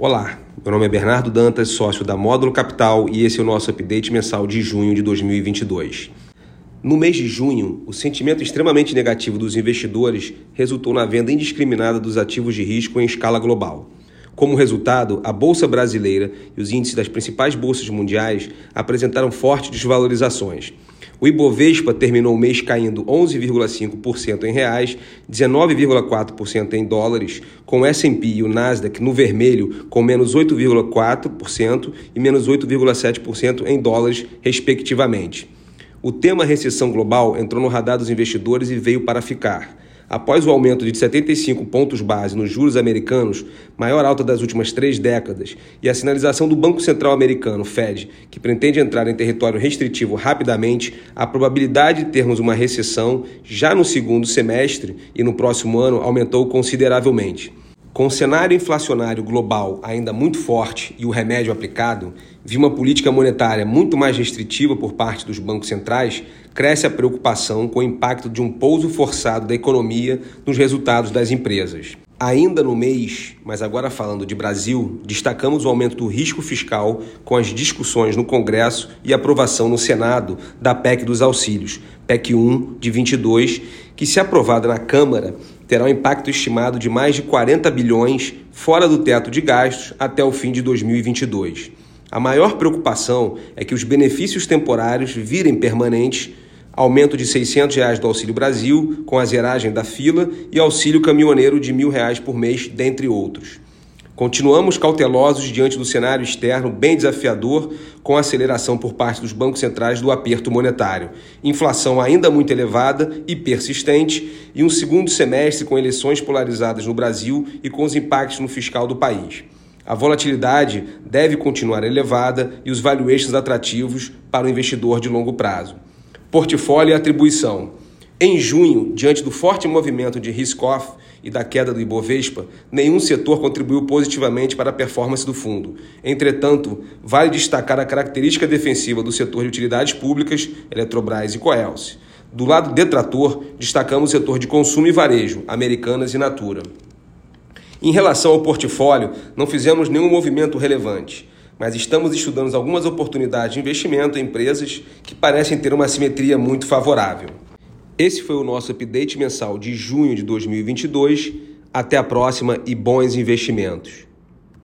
Olá, meu nome é Bernardo Dantas, sócio da Módulo Capital e esse é o nosso update mensal de junho de 2022. No mês de junho, o sentimento extremamente negativo dos investidores resultou na venda indiscriminada dos ativos de risco em escala global. Como resultado, a bolsa brasileira e os índices das principais bolsas mundiais apresentaram fortes desvalorizações. O Ibovespa terminou o mês caindo 11,5% em reais, 19,4% em dólares, com o S&P e o Nasdaq no vermelho com menos 8,4% e menos 8,7% em dólares, respectivamente. O tema recessão global entrou no radar dos investidores e veio para ficar. Após o aumento de 75 pontos base nos juros americanos, maior alta das últimas três décadas, e a sinalização do Banco Central Americano, Fed, que pretende entrar em território restritivo rapidamente, a probabilidade de termos uma recessão já no segundo semestre e no próximo ano aumentou consideravelmente. Com o cenário inflacionário global ainda muito forte e o remédio aplicado, vi uma política monetária muito mais restritiva por parte dos bancos centrais, cresce a preocupação com o impacto de um pouso forçado da economia nos resultados das empresas. Ainda no mês, mas agora falando de Brasil, destacamos o aumento do risco fiscal com as discussões no Congresso e aprovação no Senado da PEC dos auxílios, PEC 1 de 22, que, se aprovada na Câmara, terá um impacto estimado de mais de 40 bilhões fora do teto de gastos até o fim de 2022. A maior preocupação é que os benefícios temporários virem permanentes, aumento de 600 reais do Auxílio Brasil, com a zeragem da fila, e auxílio caminhoneiro de 1.000 reais por mês, dentre outros. Continuamos cautelosos diante do cenário externo bem desafiador, com a aceleração por parte dos bancos centrais do aperto monetário, inflação ainda muito elevada e persistente, e um segundo semestre com eleições polarizadas no Brasil e com os impactos no fiscal do país. A volatilidade deve continuar elevada e os valuations atrativos para o investidor de longo prazo. Portfólio e atribuição. Em junho, diante do forte movimento de risk-off e da queda do Ibovespa, nenhum setor contribuiu positivamente para a performance do fundo. Entretanto, vale destacar a característica defensiva do setor de utilidades públicas, Eletrobras e Coelce. Do lado detrator, destacamos o setor de consumo e varejo, Americanas e Natura. Em relação ao portfólio, não fizemos nenhum movimento relevante mas estamos estudando algumas oportunidades de investimento em empresas que parecem ter uma simetria muito favorável. Esse foi o nosso update mensal de junho de 2022. Até a próxima e bons investimentos.